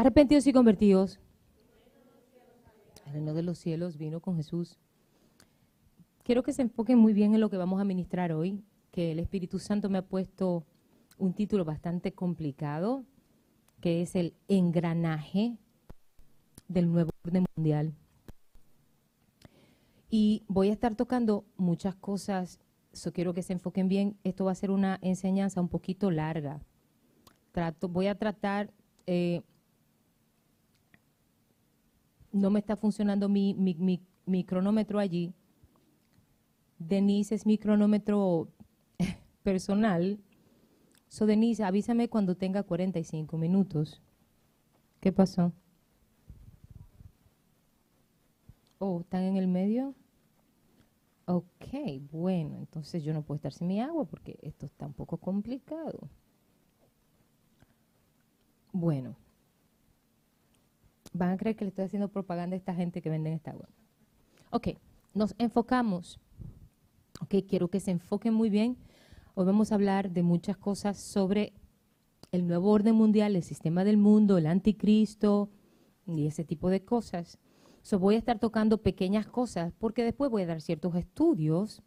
Arrepentidos y convertidos. El reino de los cielos vino con Jesús. Quiero que se enfoquen muy bien en lo que vamos a ministrar hoy, que el Espíritu Santo me ha puesto un título bastante complicado, que es el engranaje del nuevo orden mundial. Y voy a estar tocando muchas cosas, so quiero que se enfoquen bien. Esto va a ser una enseñanza un poquito larga. Voy a tratar, eh, no me está funcionando mi, mi, mi, mi cronómetro allí. Denise es mi cronómetro personal. So, Denise, avísame cuando tenga 45 minutos. ¿Qué pasó? Oh, ¿están en el medio? Ok, bueno, entonces yo no puedo estar sin mi agua porque esto está un poco complicado. Bueno, van a creer que le estoy haciendo propaganda a esta gente que vende esta agua. Ok, nos enfocamos. Ok, quiero que se enfoquen muy bien. Hoy vamos a hablar de muchas cosas sobre el nuevo orden mundial, el sistema del mundo, el anticristo y ese tipo de cosas. So, voy a estar tocando pequeñas cosas porque después voy a dar ciertos estudios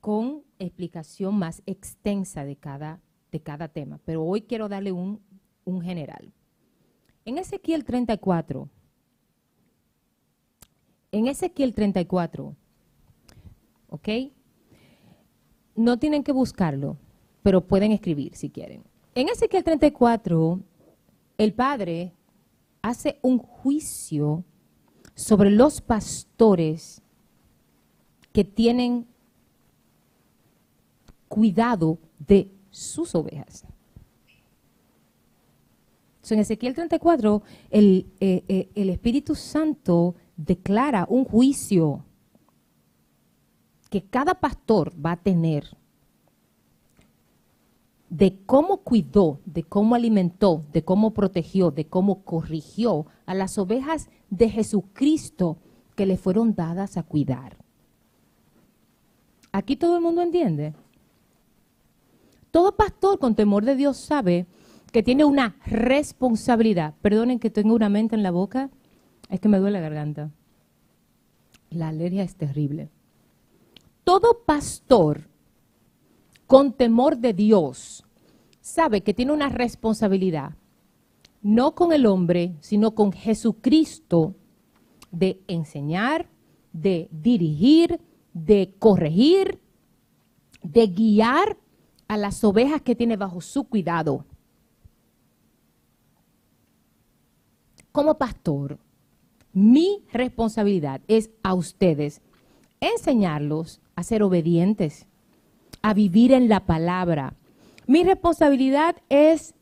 con explicación más extensa de cada, de cada tema. Pero hoy quiero darle un, un general. En Ezequiel 34, en Ezequiel 34, ¿ok? No tienen que buscarlo, pero pueden escribir si quieren. En Ezequiel 34, el Padre hace un juicio sobre los pastores que tienen cuidado de sus ovejas. En Ezequiel 34, el, eh, eh, el Espíritu Santo declara un juicio que cada pastor va a tener de cómo cuidó, de cómo alimentó, de cómo protegió, de cómo corrigió a las ovejas de Jesucristo que le fueron dadas a cuidar. Aquí todo el mundo entiende. Todo pastor con temor de Dios sabe que tiene una responsabilidad. Perdonen que tengo una mente en la boca, es que me duele la garganta. La alergia es terrible. Todo pastor con temor de Dios, sabe que tiene una responsabilidad, no con el hombre, sino con Jesucristo, de enseñar, de dirigir, de corregir, de guiar a las ovejas que tiene bajo su cuidado. Como pastor, mi responsabilidad es a ustedes enseñarlos a ser obedientes a vivir en la palabra. Mi responsabilidad es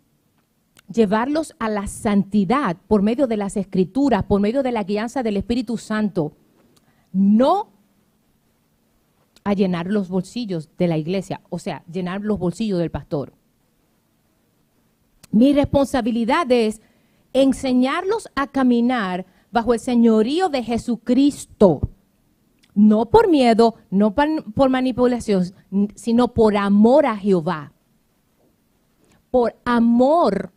llevarlos a la santidad por medio de las escrituras, por medio de la guianza del Espíritu Santo, no a llenar los bolsillos de la iglesia, o sea, llenar los bolsillos del pastor. Mi responsabilidad es enseñarlos a caminar bajo el señorío de Jesucristo no por miedo, no por manipulación, sino por amor a Jehová, por amor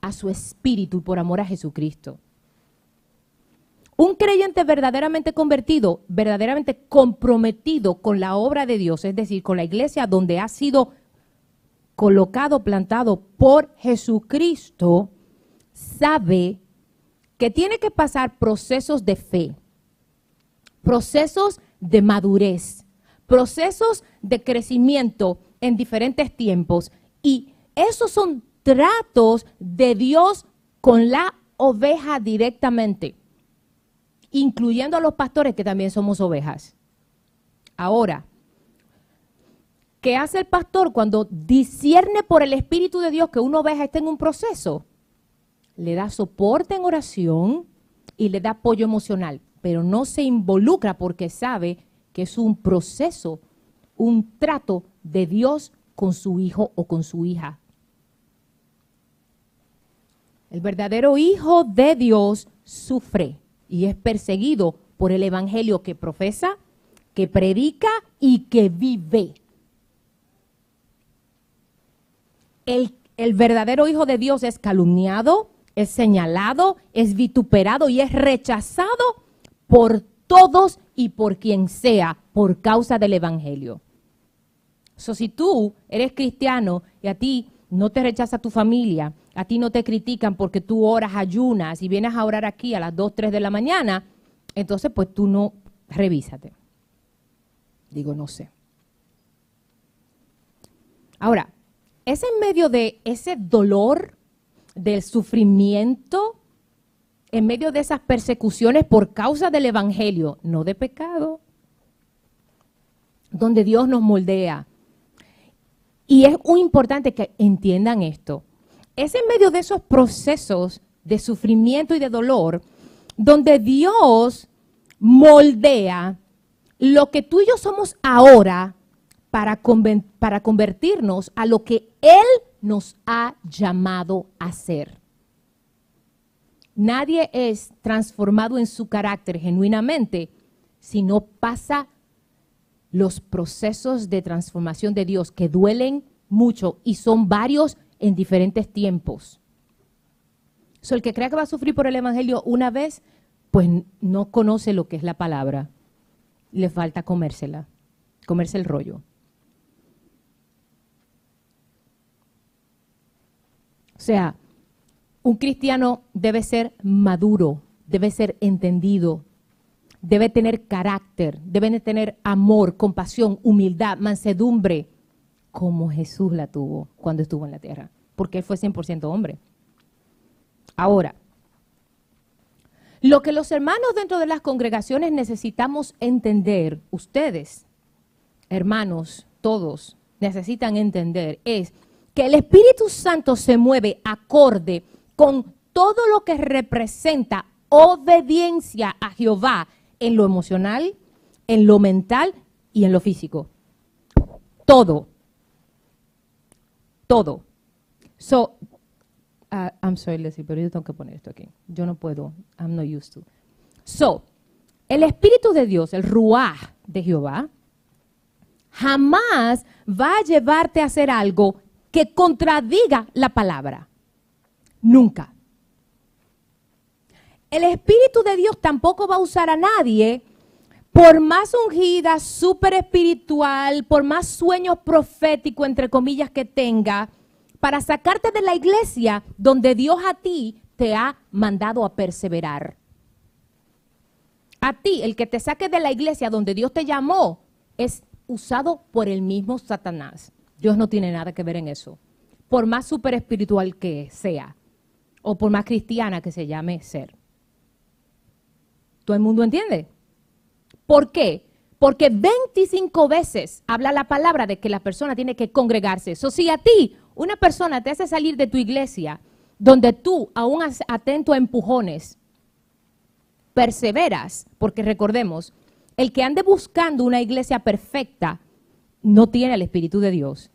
a su espíritu y por amor a Jesucristo. Un creyente verdaderamente convertido, verdaderamente comprometido con la obra de Dios, es decir, con la iglesia donde ha sido colocado, plantado por Jesucristo, sabe que tiene que pasar procesos de fe procesos de madurez, procesos de crecimiento en diferentes tiempos. Y esos son tratos de Dios con la oveja directamente, incluyendo a los pastores que también somos ovejas. Ahora, ¿qué hace el pastor cuando discierne por el Espíritu de Dios que una oveja está en un proceso? Le da soporte en oración y le da apoyo emocional pero no se involucra porque sabe que es un proceso, un trato de Dios con su hijo o con su hija. El verdadero hijo de Dios sufre y es perseguido por el evangelio que profesa, que predica y que vive. El, el verdadero hijo de Dios es calumniado, es señalado, es vituperado y es rechazado por todos y por quien sea por causa del Evangelio. So, si tú eres cristiano y a ti no te rechaza tu familia, a ti no te critican porque tú oras, ayunas y vienes a orar aquí a las 2, 3 de la mañana, entonces pues tú no, revísate. Digo, no sé. Ahora, es en medio de ese dolor, del sufrimiento, en medio de esas persecuciones por causa del Evangelio, no de pecado, donde Dios nos moldea. Y es muy importante que entiendan esto. Es en medio de esos procesos de sufrimiento y de dolor donde Dios moldea lo que tú y yo somos ahora para, convertirnos a lo que Él nos ha llamado a ser. Nadie es transformado en su carácter genuinamente si no pasa los procesos de transformación de Dios que duelen mucho y son varios en diferentes tiempos. So, el que crea que va a sufrir por el Evangelio una vez, pues no conoce lo que es la palabra. Le falta comérsela, comerse el rollo. Sea, un cristiano debe ser maduro, debe ser entendido, debe tener carácter, debe tener amor, compasión, humildad, mansedumbre, como Jesús la tuvo cuando estuvo en la tierra, porque él fue 100% hombre. Ahora, lo que los hermanos dentro de las congregaciones necesitamos entender, ustedes, hermanos, todos necesitan entender, es que el Espíritu Santo se mueve acorde con todo lo que representa obediencia a Jehová en lo emocional, en lo mental y en lo físico. Todo. Todo. So, uh, I'm sorry, Leslie, pero yo tengo que poner esto aquí. Yo no puedo. I'm not used to. So, el Espíritu de Dios, el Ruach de Jehová, jamás va a llevarte a hacer algo que contradiga la palabra. Nunca. El Espíritu de Dios tampoco va a usar a nadie, por más ungida, súper espiritual, por más sueños proféticos, entre comillas, que tenga, para sacarte de la iglesia donde Dios a ti te ha mandado a perseverar. A ti, el que te saque de la iglesia donde Dios te llamó, es usado por el mismo Satanás. Dios no tiene nada que ver en eso. Por más súper espiritual que sea o por más cristiana que se llame ser. ¿Todo el mundo entiende? ¿Por qué? Porque 25 veces habla la palabra de que la persona tiene que congregarse. Eso si a ti una persona te hace salir de tu iglesia, donde tú, aún atento a empujones, perseveras, porque recordemos, el que ande buscando una iglesia perfecta no tiene el Espíritu de Dios.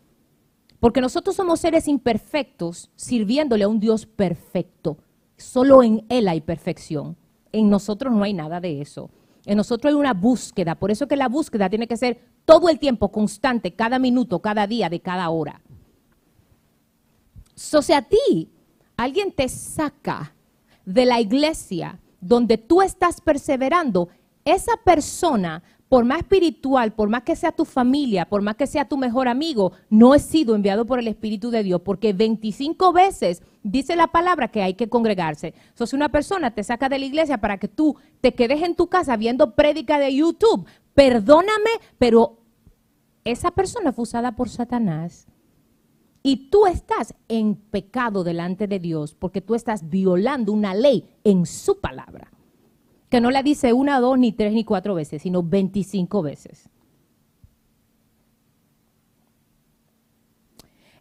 Porque nosotros somos seres imperfectos sirviéndole a un Dios perfecto. Solo en Él hay perfección. En nosotros no hay nada de eso. En nosotros hay una búsqueda. Por eso que la búsqueda tiene que ser todo el tiempo, constante, cada minuto, cada día, de cada hora. So, si a ti alguien te saca de la iglesia donde tú estás perseverando, esa persona por más espiritual, por más que sea tu familia, por más que sea tu mejor amigo, no he sido enviado por el Espíritu de Dios, porque 25 veces dice la palabra que hay que congregarse. So, si una persona te saca de la iglesia para que tú te quedes en tu casa viendo prédica de YouTube, perdóname, pero esa persona fue usada por Satanás. Y tú estás en pecado delante de Dios porque tú estás violando una ley en su palabra que no la dice una, dos, ni tres, ni cuatro veces, sino 25 veces.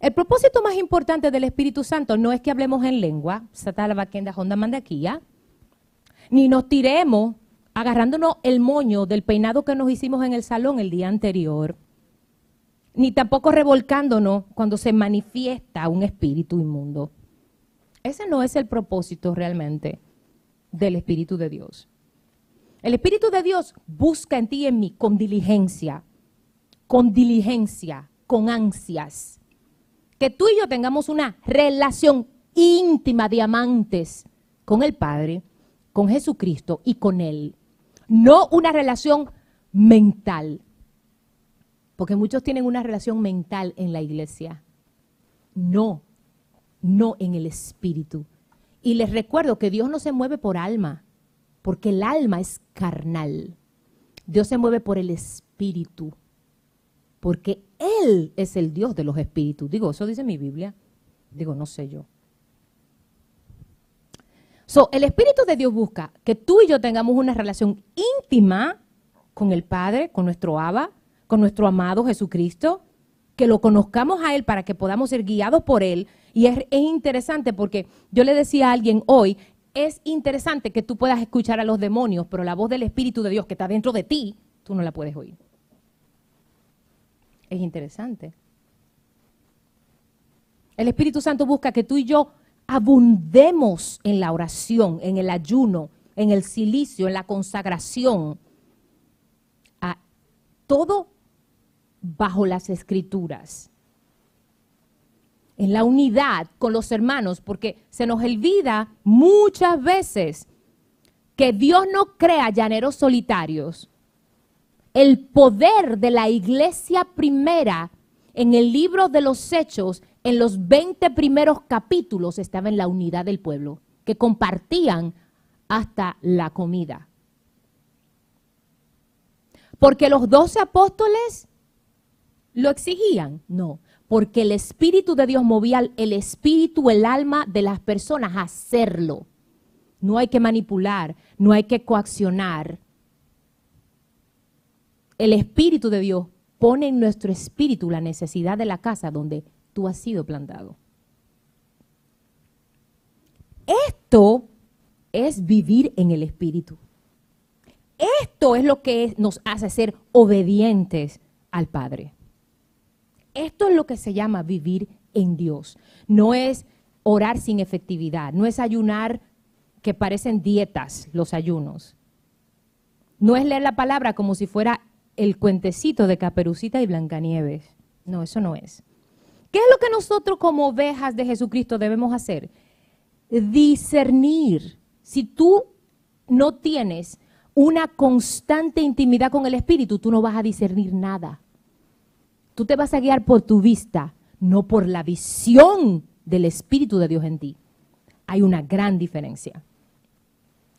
El propósito más importante del Espíritu Santo no es que hablemos en lengua, Honda ni nos tiremos agarrándonos el moño del peinado que nos hicimos en el salón el día anterior, ni tampoco revolcándonos cuando se manifiesta un espíritu inmundo. Ese no es el propósito realmente del Espíritu de Dios. El Espíritu de Dios busca en ti y en mí con diligencia, con diligencia, con ansias. Que tú y yo tengamos una relación íntima, diamantes, con el Padre, con Jesucristo y con Él. No una relación mental, porque muchos tienen una relación mental en la iglesia. No, no en el espíritu. Y les recuerdo que Dios no se mueve por alma, porque el alma es carnal. Dios se mueve por el espíritu, porque Él es el Dios de los espíritus. Digo, eso dice mi Biblia. Digo, no sé yo. So, el Espíritu de Dios busca que tú y yo tengamos una relación íntima con el Padre, con nuestro Abba, con nuestro amado Jesucristo, que lo conozcamos a Él para que podamos ser guiados por Él. Y es, es interesante porque yo le decía a alguien hoy, es interesante que tú puedas escuchar a los demonios, pero la voz del Espíritu de Dios que está dentro de ti, tú no la puedes oír. Es interesante. El Espíritu Santo busca que tú y yo abundemos en la oración, en el ayuno, en el silicio, en la consagración, a todo bajo las escrituras, en la unidad con los hermanos, porque se nos olvida muchas veces que Dios no crea llaneros solitarios. El poder de la iglesia primera en el libro de los hechos en los 20 primeros capítulos estaba en la unidad del pueblo, que compartían hasta la comida. Porque los doce apóstoles lo exigían, no, porque el Espíritu de Dios movía el espíritu, el alma de las personas a hacerlo. No hay que manipular, no hay que coaccionar. El Espíritu de Dios pone en nuestro espíritu la necesidad de la casa donde tú has sido plantado. Esto es vivir en el Espíritu. Esto es lo que nos hace ser obedientes al Padre. Esto es lo que se llama vivir en Dios. No es orar sin efectividad, no es ayunar que parecen dietas los ayunos. No es leer la palabra como si fuera el cuentecito de Caperucita y Blancanieves. No, eso no es. ¿Qué es lo que nosotros como ovejas de Jesucristo debemos hacer? Discernir. Si tú no tienes una constante intimidad con el Espíritu, tú no vas a discernir nada. Tú te vas a guiar por tu vista, no por la visión del Espíritu de Dios en ti. Hay una gran diferencia.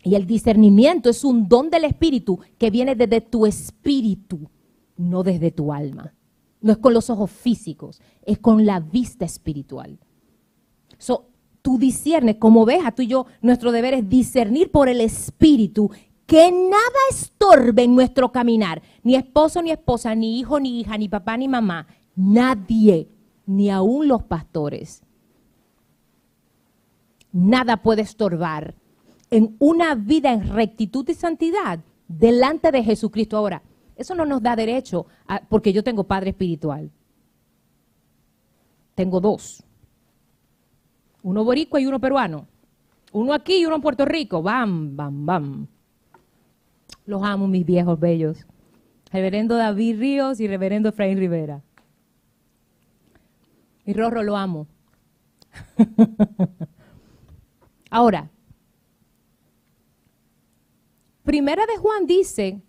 Y el discernimiento es un don del Espíritu que viene desde tu espíritu, no desde tu alma. No es con los ojos físicos, es con la vista espiritual. So, tú discernes, como a tú y yo, nuestro deber es discernir por el Espíritu que nada estorbe en nuestro caminar. Ni esposo, ni esposa, ni hijo, ni hija, ni papá, ni mamá. Nadie, ni aún los pastores. Nada puede estorbar en una vida en rectitud y santidad delante de Jesucristo. Ahora, eso no nos da derecho, porque yo tengo padre espiritual. Tengo dos. Uno boricua y uno peruano. Uno aquí y uno en Puerto Rico. Bam, bam, bam. Los amo, mis viejos bellos. Reverendo David Ríos y Reverendo Efraín Rivera. Y Rorro lo amo. Ahora, Primera de Juan dice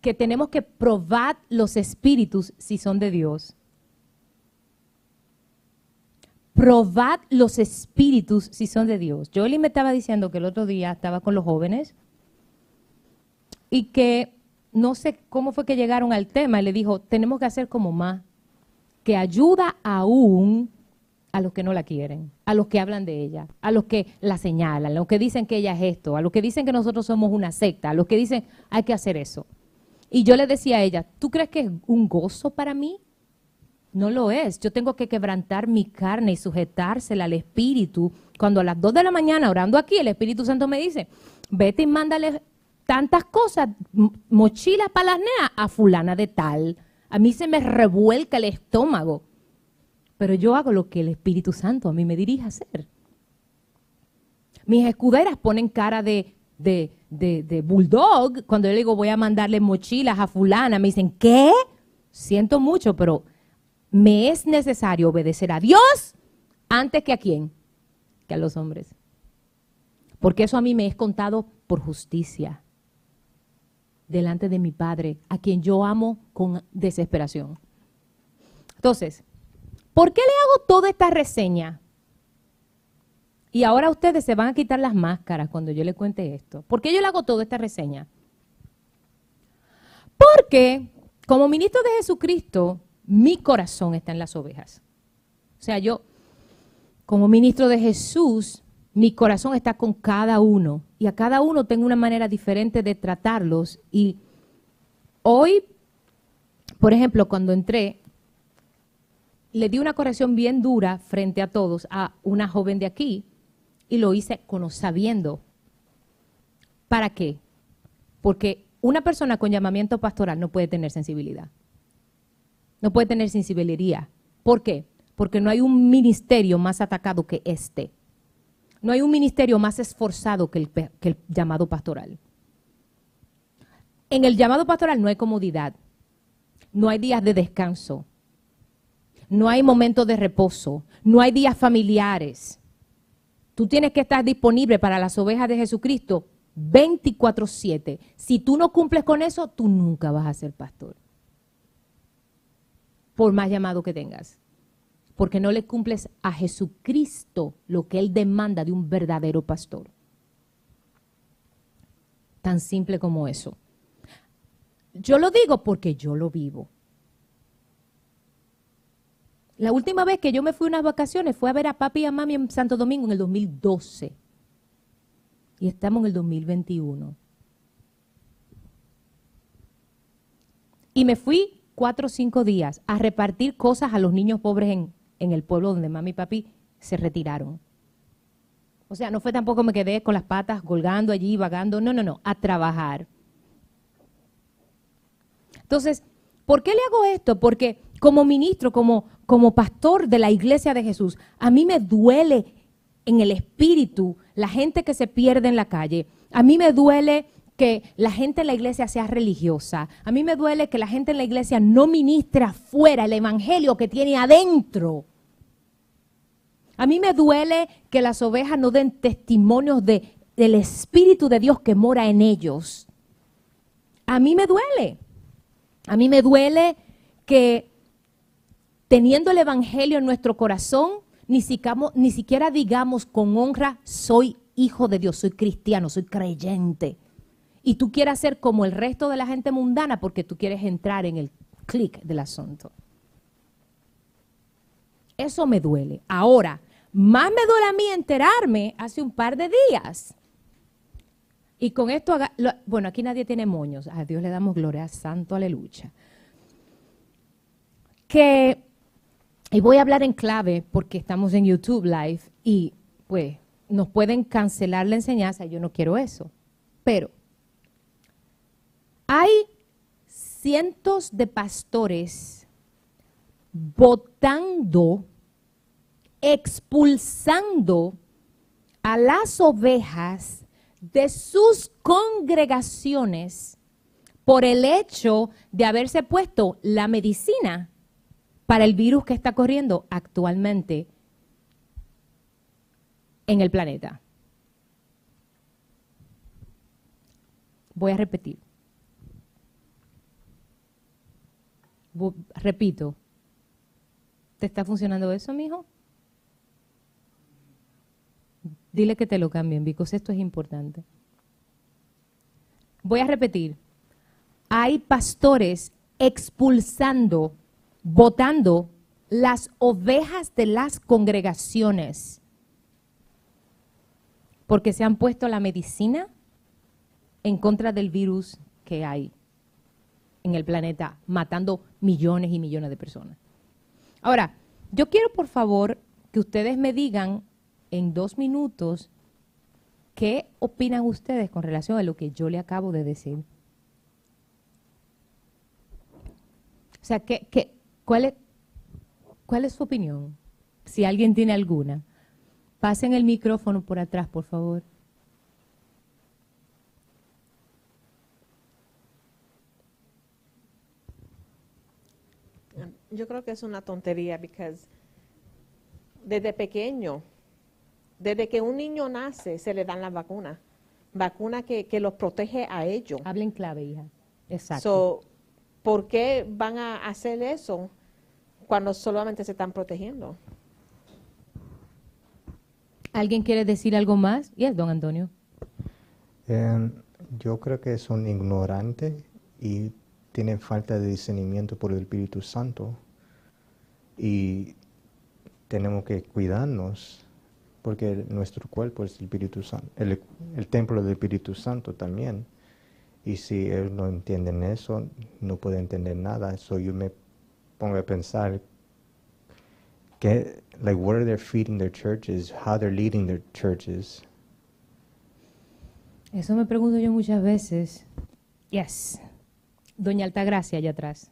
que tenemos que probar los espíritus si son de Dios. Probad los espíritus si son de Dios. Jolie me estaba diciendo que el otro día estaba con los jóvenes y que no sé cómo fue que llegaron al tema y le dijo, tenemos que hacer como más, que ayuda aún a los que no la quieren, a los que hablan de ella, a los que la señalan, a los que dicen que ella es esto, a los que dicen que nosotros somos una secta, a los que dicen hay que hacer eso. Y yo le decía a ella, ¿tú crees que es un gozo para mí? No lo es. Yo tengo que quebrantar mi carne y sujetársela al Espíritu. Cuando a las 2 de la mañana, orando aquí, el Espíritu Santo me dice, vete y mándale tantas cosas, mochilas para las a fulana de tal. A mí se me revuelca el estómago. Pero yo hago lo que el Espíritu Santo a mí me dirige a hacer. Mis escuderas ponen cara de, de, de, bulldog, cuando yo le digo voy a mandarle mochilas a fulana, me dicen, ¿qué? Siento mucho, pero me es necesario obedecer a Dios antes que a quién? que a los hombres. Porque eso a mí me es contado por justicia delante de mi Padre, a quien yo amo con desesperación. Entonces, ¿por qué le hago toda esta reseña? Y ahora ustedes se van a quitar las máscaras cuando yo les cuente esto. ¿Por qué yo le hago toda esta reseña? Porque como ministro de Jesucristo, mi corazón está en las ovejas. O sea, yo, como ministro de Jesús, mi corazón está con cada uno y a cada uno tengo una manera diferente de tratarlos. Y hoy, por ejemplo, cuando entré, le di una corrección bien dura frente a todos a una joven de aquí y lo hice con sabiendo. ¿Para qué? Porque una persona con llamamiento pastoral no puede tener sensibilidad. No puede tener sensibilidad. ¿Por qué? Porque no hay un ministerio más atacado que este. No hay un ministerio más esforzado que el, llamado pastoral. En el llamado pastoral no hay comodidad, no hay días de descanso, no hay momentos de reposo, no hay días familiares. Tú tienes que estar disponible para las ovejas de Jesucristo 24/7. Si tú no cumples con eso, tú nunca vas a ser pastor. Por más llamado que tengas. Porque no le cumples a Jesucristo lo que Él demanda de un verdadero pastor. Tan simple como eso. Yo lo digo porque yo lo vivo. La última vez que yo me fui unas vacaciones fue a ver a papi y a mami en Santo Domingo en el 2012 y estamos en el 2021. Y me fui cuatro o cinco días a repartir cosas a los niños pobres en, en el pueblo donde mami y papi se retiraron. O sea, no fue tampoco me quedé con las patas colgando allí, vagando, no, no, no, a trabajar. Entonces, ¿por qué le hago esto? Porque como ministro, como, como pastor de la iglesia de Jesús, a mí me duele en el espíritu la gente que se pierde en la calle. A mí me duele que la gente en la iglesia sea religiosa. A mí me duele que la gente en la iglesia no ministra fuera el evangelio que tiene adentro. A mí me duele que las ovejas no den testimonios de, del Espíritu de Dios que mora en ellos. A mí me duele. A mí me duele que teniendo el Evangelio en nuestro corazón, ni, siquiera digamos con honra, soy hijo de Dios, soy cristiano, soy creyente. Y tú quieras ser como el resto de la gente mundana porque tú quieres entrar en el clic del asunto. Eso me duele. Ahora, más me duele a mí enterarme hace un par de días. Y con esto, bueno, aquí nadie tiene moños. A Dios le damos gloria, santo, aleluya. Que y voy a hablar en clave porque estamos en YouTube Live y pues nos pueden cancelar la enseñanza, yo no quiero eso. Pero hay cientos de pastores votando, expulsando a las ovejas de sus congregaciones por el hecho de haberse puesto la medicina para el virus que está corriendo actualmente en el planeta. Voy a repetir. Repito. ¿Te está funcionando eso, mijo? Dile que te lo cambien, porque esto es importante. Voy a repetir. Hay pastores expulsando votando las ovejas de las congregaciones porque se han puesto la medicina en contra del virus que hay en el planeta, matando millones y millones de personas. Ahora, yo quiero por favor que ustedes me digan en dos minutos qué opinan ustedes con relación a lo que yo le acabo de decir. O sea, ¿qué, qué, ¿Cuál es, ¿Cuál es su opinión? Si alguien tiene alguna. Pasen el micrófono por atrás, por favor. Yo creo que es una tontería porque desde pequeño Desde que un niño nace, se le dan las vacunas. Vacuna que, que los protege a ellos. Hablen clave, hija. Exacto. So, ¿Por qué van a hacer eso cuando solamente se están protegiendo? ¿Alguien quiere decir algo más? Yes, don Antonio. Eh, yo creo que son ignorantes y tienen falta de discernimiento por el Espíritu Santo. Y tenemos que cuidarnos porque nuestro cuerpo es el Espíritu Santo, el, el templo del Espíritu Santo también. Y si ellos no entienden eso, no pueden entender nada. So yo me pongo a pensar que, like, what are they feeding their churches, how they're leading their churches. Eso me pregunto yo muchas veces. Yes. Doña Altagracia, allá atrás.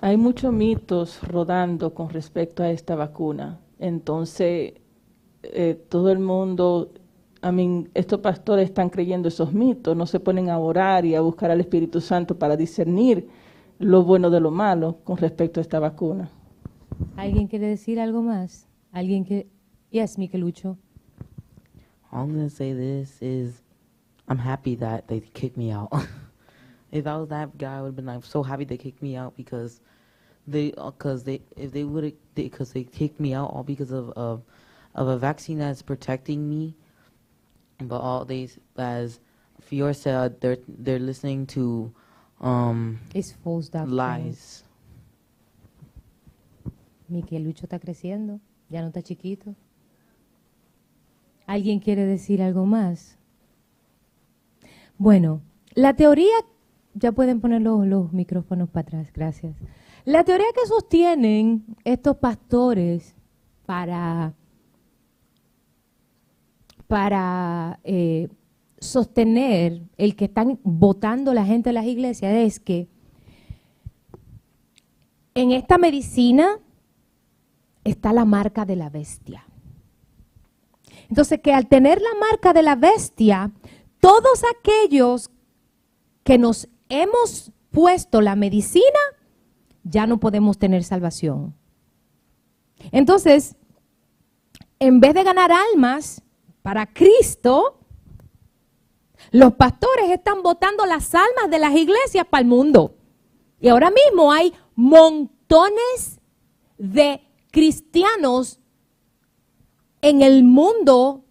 Hay muchos mitos rodando con respecto a esta vacuna. Entonces, eh, todo el mundo, I mean, estos pastores están creyendo esos mitos, no se ponen a orar y a buscar al Espíritu Santo para discernir lo bueno de lo malo con respecto a esta vacuna. ¿Alguien quiere decir algo más? ¿Alguien que... Yes, Miquelucho. All I'm gonna say this is, I'm happy that they kicked me out. if I was that guy, I would have been like so happy they kicked me out because they, because they, if they would have, because they, kicked me out all because of, of, of a vaccine that's protecting me, but all these as Fior said, they're they're listening to, um, Es false doctrine. lies. Miquelucho está creciendo, ya no está chiquito. ¿Alguien quiere decir algo más? Bueno, la teoría, ya pueden poner los, micrófonos para atrás, gracias. La teoría que sostienen estos pastores para, para eh, sostener el que están votando la gente de las iglesias es que en esta medicina está la marca de la bestia. Entonces, que al tener la marca de la bestia, todos aquellos que nos hemos puesto la medicina, ya no podemos tener salvación. Entonces, en vez de ganar almas para Cristo, los pastores están botando las almas de las iglesias para el mundo. Y ahora mismo hay montones de cristianos en el mundo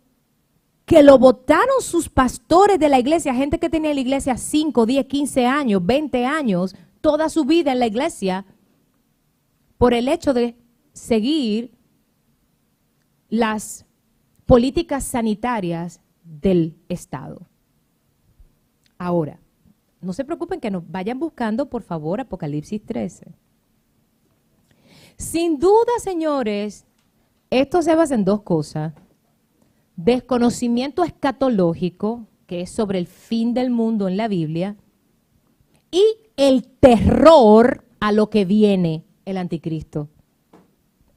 que lo votaron sus pastores de la iglesia, gente que tenía la iglesia 5, 10, 15 años, 20 años, toda su vida en la iglesia, por el hecho de seguir las políticas sanitarias del Estado. Ahora, no se preocupen que nos vayan buscando, por favor, Apocalipsis 13. Sin duda, señores, esto se basa en dos cosas. Desconocimiento escatológico, que es sobre el fin del mundo en la Biblia, y el terror a lo que viene el anticristo.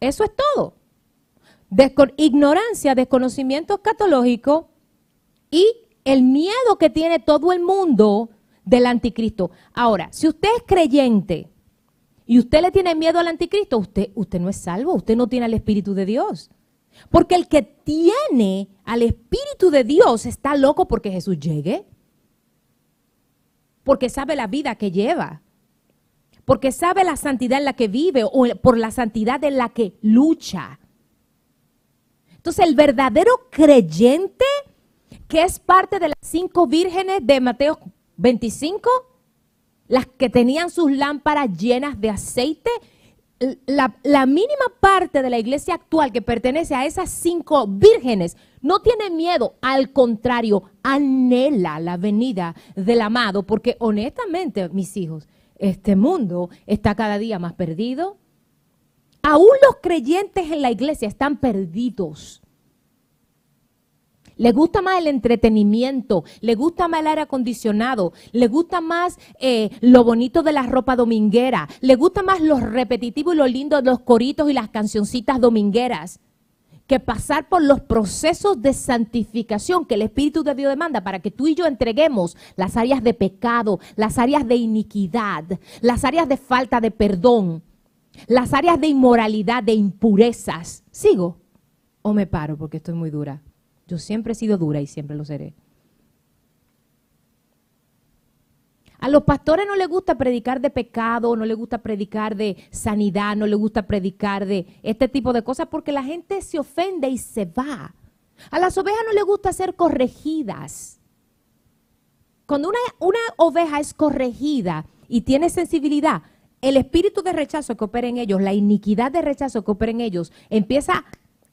Eso es todo. Ignorancia, desconocimiento escatológico y el miedo que tiene todo el mundo del anticristo. Ahora, si usted es creyente y usted le tiene miedo al anticristo, usted, usted no es salvo, usted no tiene el Espíritu de Dios. Porque el que tiene al Espíritu de Dios está loco porque Jesús llegue. Porque sabe la vida que lleva. Porque sabe la santidad en la que vive o por la santidad en la que lucha. Entonces el verdadero creyente, que es parte de las cinco vírgenes de Mateo 25, las que tenían sus lámparas llenas de aceite, la, la, mínima parte de la iglesia actual que pertenece a esas cinco vírgenes no tiene miedo, al contrario, anhela la venida del amado, porque honestamente, mis hijos, este mundo está cada día más perdido. Aún los creyentes en la iglesia están perdidos. Le gusta más el entretenimiento, le gusta más el aire acondicionado, le gusta más eh, lo bonito de la ropa dominguera, le gusta más lo repetitivo y lo lindo de los coritos y las cancioncitas domingueras, que pasar por los procesos de santificación que el Espíritu de Dios demanda para que tú y yo entreguemos las áreas de pecado, las áreas de iniquidad, las áreas de falta de perdón, Las áreas de inmoralidad, de impurezas. ¿Sigo? ¿O me paro porque estoy muy dura? Yo siempre he sido dura y siempre lo seré. A los pastores no les gusta predicar de pecado, no les gusta predicar de sanidad, no les gusta predicar de este tipo de cosas porque la gente se ofende y se va. A las ovejas no les gusta ser corregidas. Cuando una, una oveja es corregida y tiene sensibilidad, el espíritu de rechazo que opera en ellos, la iniquidad de rechazo que opera en ellos, empieza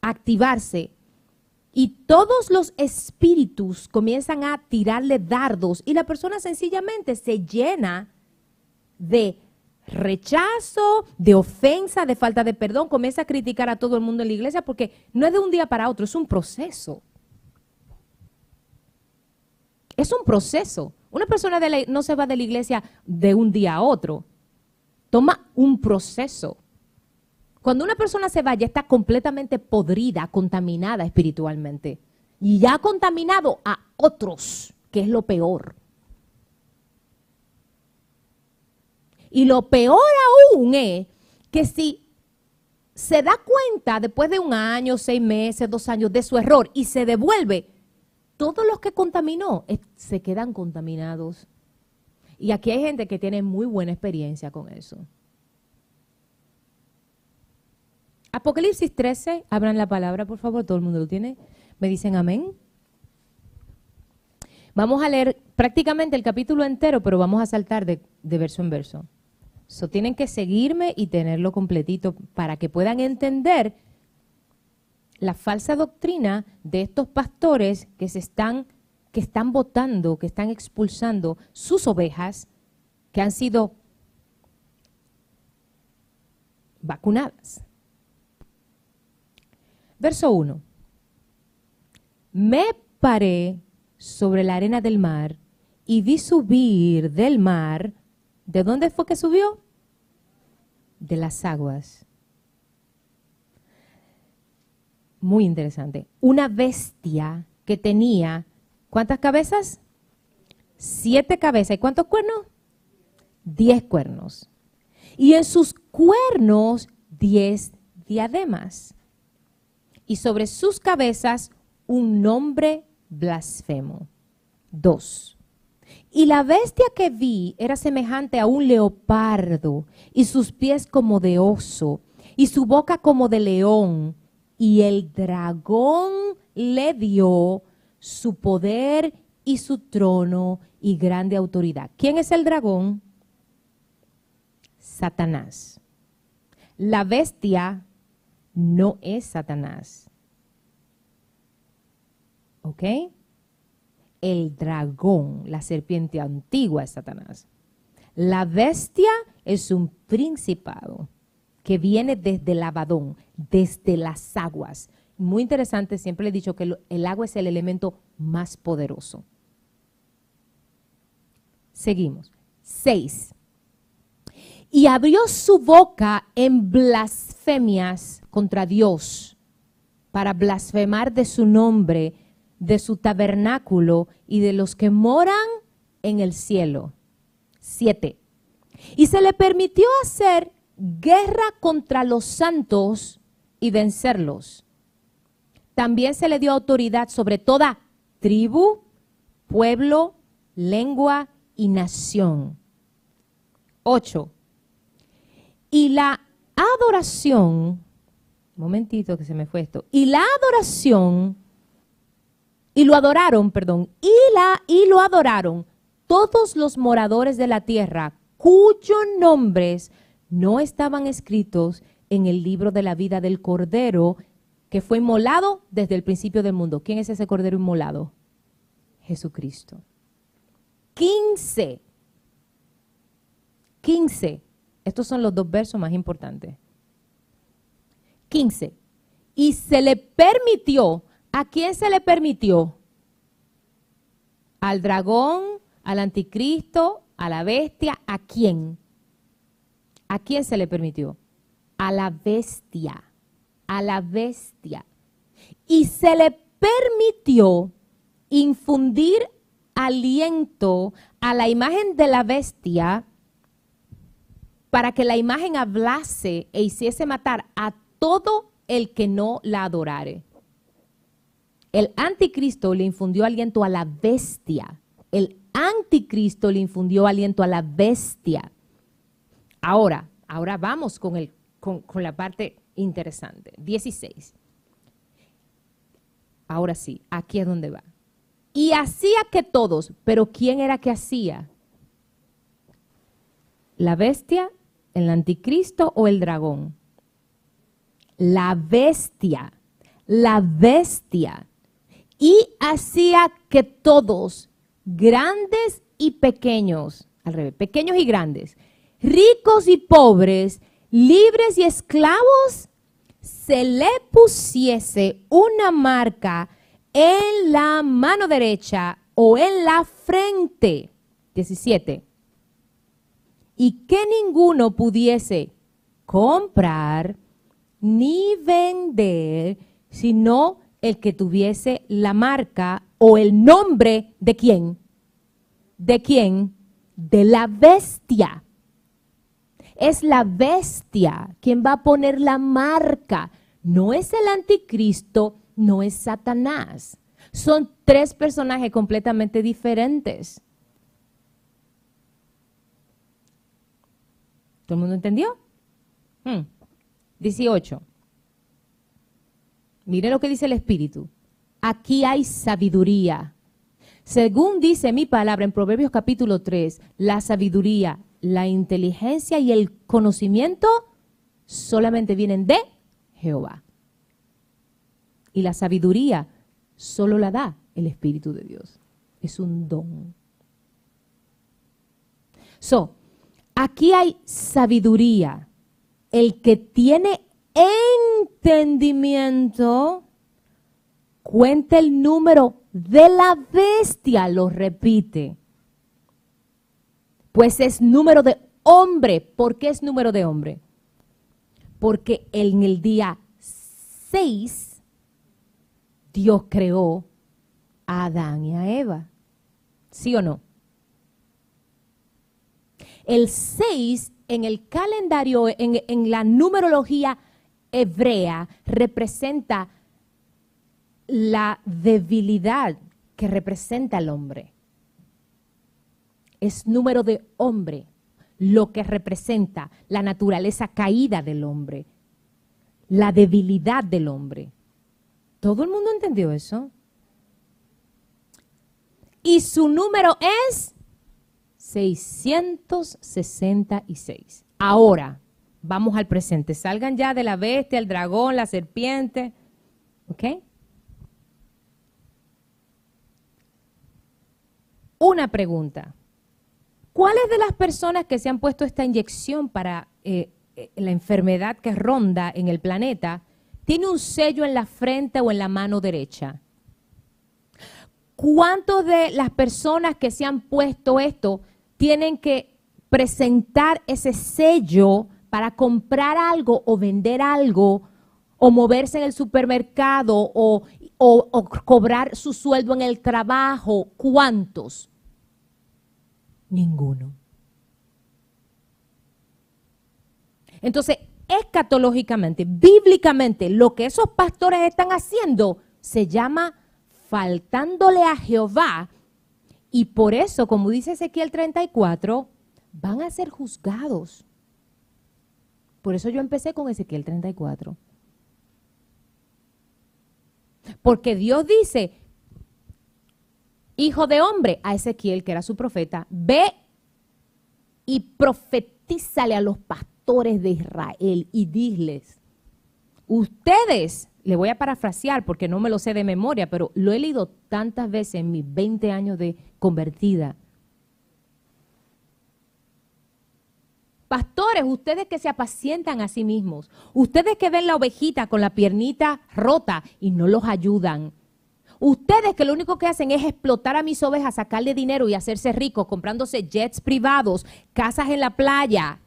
a activarse y todos los espíritus comienzan a tirarle dardos y la persona sencillamente se llena de rechazo, de ofensa, de falta de perdón, comienza a criticar a todo el mundo en la iglesia porque no es de un día para otro, es un proceso. Es un proceso. Una persona no se va de la iglesia de un día a otro. Toma un proceso. Cuando una persona se vaya está completamente podrida, contaminada espiritualmente. Y ya ha contaminado a otros, que es lo peor. Y lo peor aún es que si se da cuenta después de un año, seis meses, dos años de su error y se devuelve, todos los que contaminó se quedan contaminados. Y aquí hay gente que tiene muy buena experiencia con eso. Apocalipsis 13, abran la palabra, por favor, todo el mundo lo tiene. Me dicen amén. Vamos a leer prácticamente el capítulo entero, pero vamos a saltar de, verso en verso. So, tienen que seguirme y tenerlo completito para que puedan entender la falsa doctrina de estos pastores que se están que están votando, que están expulsando sus ovejas que han sido vacunadas. Verso 1. Me paré sobre la arena del mar y vi subir del mar. ¿De dónde fue que subió? De las aguas. Muy interesante. Una bestia que tenía, ¿cuántas cabezas? Siete cabezas. ¿Y cuántos cuernos? Diez cuernos. Y en sus cuernos, diez diademas y sobre sus cabezas un nombre blasfemo. Dos. Y la bestia que vi era semejante a un leopardo, y sus pies como de oso, y su boca como de león, y el dragón le dio su poder y su trono y grande autoridad. ¿Quién es el dragón? Satanás. La bestia no es Satanás. ¿Ok? El dragón, la serpiente antigua es Satanás. La bestia es un principado que viene desde el Abadón, desde las aguas. Muy interesante, siempre le he dicho que el agua es el elemento más poderoso. Seguimos. Seis y abrió su boca en blasfemias contra Dios para blasfemar de su nombre, de su tabernáculo y de los que moran en el cielo. Siete. Y se le permitió hacer guerra contra los santos y vencerlos. También se le dio autoridad sobre toda tribu, pueblo, lengua y nación. Ocho. Y la adoración, momentito que se me fue esto, y la adoración, y lo adoraron, perdón, y la y lo adoraron todos los moradores de la tierra cuyos nombres no estaban escritos en el libro de la vida del Cordero que fue inmolado desde el principio del mundo. ¿Quién es ese Cordero inmolado? Jesucristo. 15. 15. Estos son los dos versos más importantes. 15. Y se le permitió, ¿a quién se le permitió? Al dragón, al anticristo, a la bestia, ¿a quién? ¿A quién se le permitió? A la bestia, a la bestia. Y se le permitió infundir aliento a la imagen de la bestia para que la imagen hablase e hiciese matar a todo el que no la adorare. El anticristo le infundió aliento a la bestia. El anticristo le infundió aliento a la bestia. Ahora, ahora vamos con, el, con, con la parte interesante. 16. Ahora sí, aquí es donde va. Y hacía que todos, pero ¿quién era que hacía? ¿La bestia, el anticristo o el dragón? La bestia, la bestia. Y hacía que todos, grandes y pequeños, al revés, pequeños y grandes, ricos y pobres, libres y esclavos, se le pusiese una marca en la mano derecha o en la frente. 17. Y que ninguno pudiese comprar ni vender, sino el que tuviese la marca o el nombre de quién. ¿De quién? De la bestia. Es la bestia quien va a poner la marca. No es el anticristo, no es Satanás. Son tres personajes completamente diferentes. ¿Todo el mundo entendió? 18. Hmm. Mire lo que dice el Espíritu. Aquí hay sabiduría. Según dice mi palabra en Proverbios capítulo 3, la sabiduría, la inteligencia y el conocimiento solamente vienen de Jehová. Y la sabiduría solo la da el Espíritu de Dios. Es un don. So, aquí hay sabiduría. El que tiene entendimiento, cuenta el número de la bestia, lo repite pues es número de hombre. ¿Por qué es número de hombre? Porque en el día 6 Dios creó a Adán y a Eva. ¿Sí o no? El 6 en el calendario, en, la numerología hebrea, representa la debilidad que representa el hombre es número de hombre, lo que representa la naturaleza caída del hombre, la debilidad del hombre. ¿Todo el mundo entendió eso? Y su número es 666. Ahora, vamos al presente. Salgan ya de la bestia, el dragón, la serpiente. ¿Ok? Una pregunta. ¿Cuáles de las personas que se han puesto esta inyección para eh, eh, la enfermedad que ronda en el planeta tiene un sello en la frente o en la mano derecha? ¿Cuántos de las personas que se han puesto esto tienen que presentar ese sello para comprar algo o vender algo o moverse en el supermercado o, cobrar su sueldo en el trabajo? ¿Cuántos? Ninguno. Entonces, escatológicamente, bíblicamente, lo que esos pastores están haciendo se llama faltándole a Jehová. Y por eso, como dice Ezequiel 34, van a ser juzgados. Por eso yo empecé con Ezequiel 34. Porque Dios dice, hijo de hombre, a Ezequiel, que era su profeta, ve y profetízale a los pastores de Israel y diles, ustedes, le voy a parafrasear porque no me lo sé de memoria, pero lo he leído tantas veces en mis 20 años de convertida. Pastores, ustedes que se apacientan a sí mismos, ustedes que ven la ovejita con la piernita rota y no los ayudan, Ustedes que lo único que hacen es explotar a mis ovejas, sacarle dinero y hacerse ricos, comprándose jets privados, casas en la playa,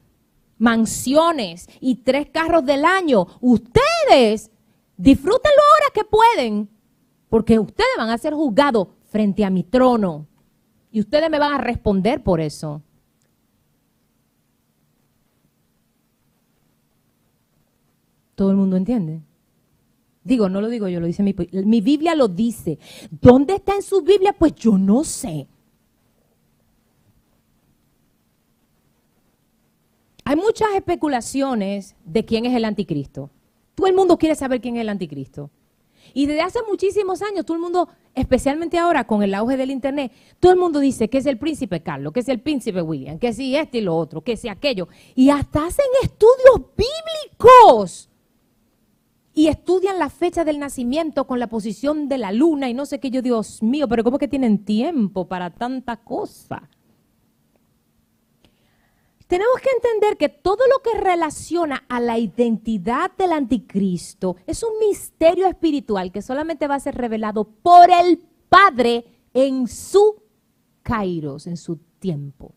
mansiones y tres carros del año. Ustedes disfrútenlo ahora que pueden, porque ustedes van a ser juzgados frente a mi trono. Y ustedes me van a responder por eso. Todo el mundo entiende. Digo, no lo digo yo, lo dice mi, mi Biblia, lo dice. ¿Dónde está en su Biblia? Pues yo no sé. Hay muchas especulaciones de quién es el anticristo. Todo el mundo quiere saber quién es el anticristo. Y desde hace muchísimos años, todo el mundo, especialmente ahora con el auge del Internet, todo el mundo dice que es el príncipe Carlos, que es el príncipe William, que si este y lo otro, que si aquello. Y hasta hacen estudios bíblicos. Y estudian la fecha del nacimiento con la posición de la luna y no sé qué. Yo, Dios mío, pero ¿cómo que tienen tiempo para tanta cosa? Tenemos que entender que todo lo que relaciona a la identidad del anticristo es un misterio espiritual que solamente va a ser revelado por el Padre en su kairos, en su tiempo.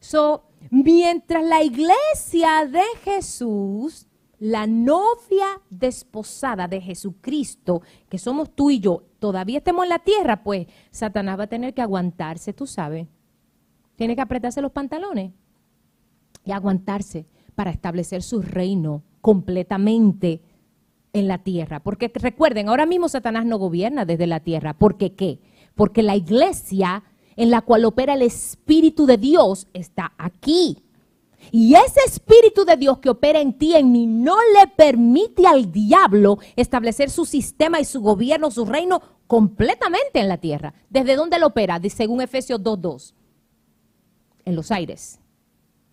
So, mientras la iglesia de Jesús, la novia desposada de Jesucristo, que somos tú y yo, todavía estemos en la tierra, pues Satanás va a tener que aguantarse, tú sabes tiene que apretarse los pantalones y aguantarse para establecer su reino completamente en la tierra. Porque recuerden, ahora mismo Satanás no gobierna desde la tierra. ¿Por qué? Porque la iglesia en la cual opera el Espíritu de Dios está aquí. Y ese Espíritu de Dios que opera en ti, en mí, no le permite al diablo establecer su sistema y su gobierno, su reino completamente en la tierra. ¿Desde dónde lo opera? Según Efesios 2.2 en los aires.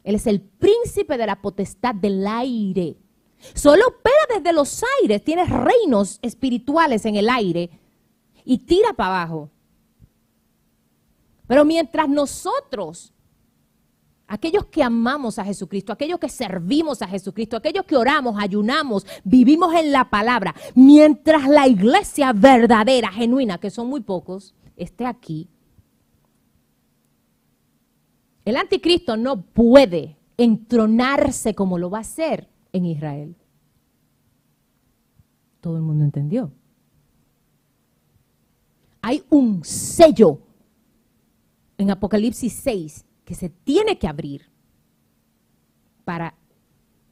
Él es el príncipe de la potestad del aire. Solo opera desde los aires, tiene reinos espirituales en el aire y tira para abajo. Pero mientras nosotros, aquellos que amamos a Jesucristo, aquellos que servimos a Jesucristo, aquellos que oramos, ayunamos, vivimos en la palabra, mientras la iglesia verdadera, genuina, que son muy pocos, esté aquí, el anticristo no puede entronarse como lo va a hacer en Israel. Todo el mundo entendió. Hay un sello en Apocalipsis 6 que se tiene que abrir para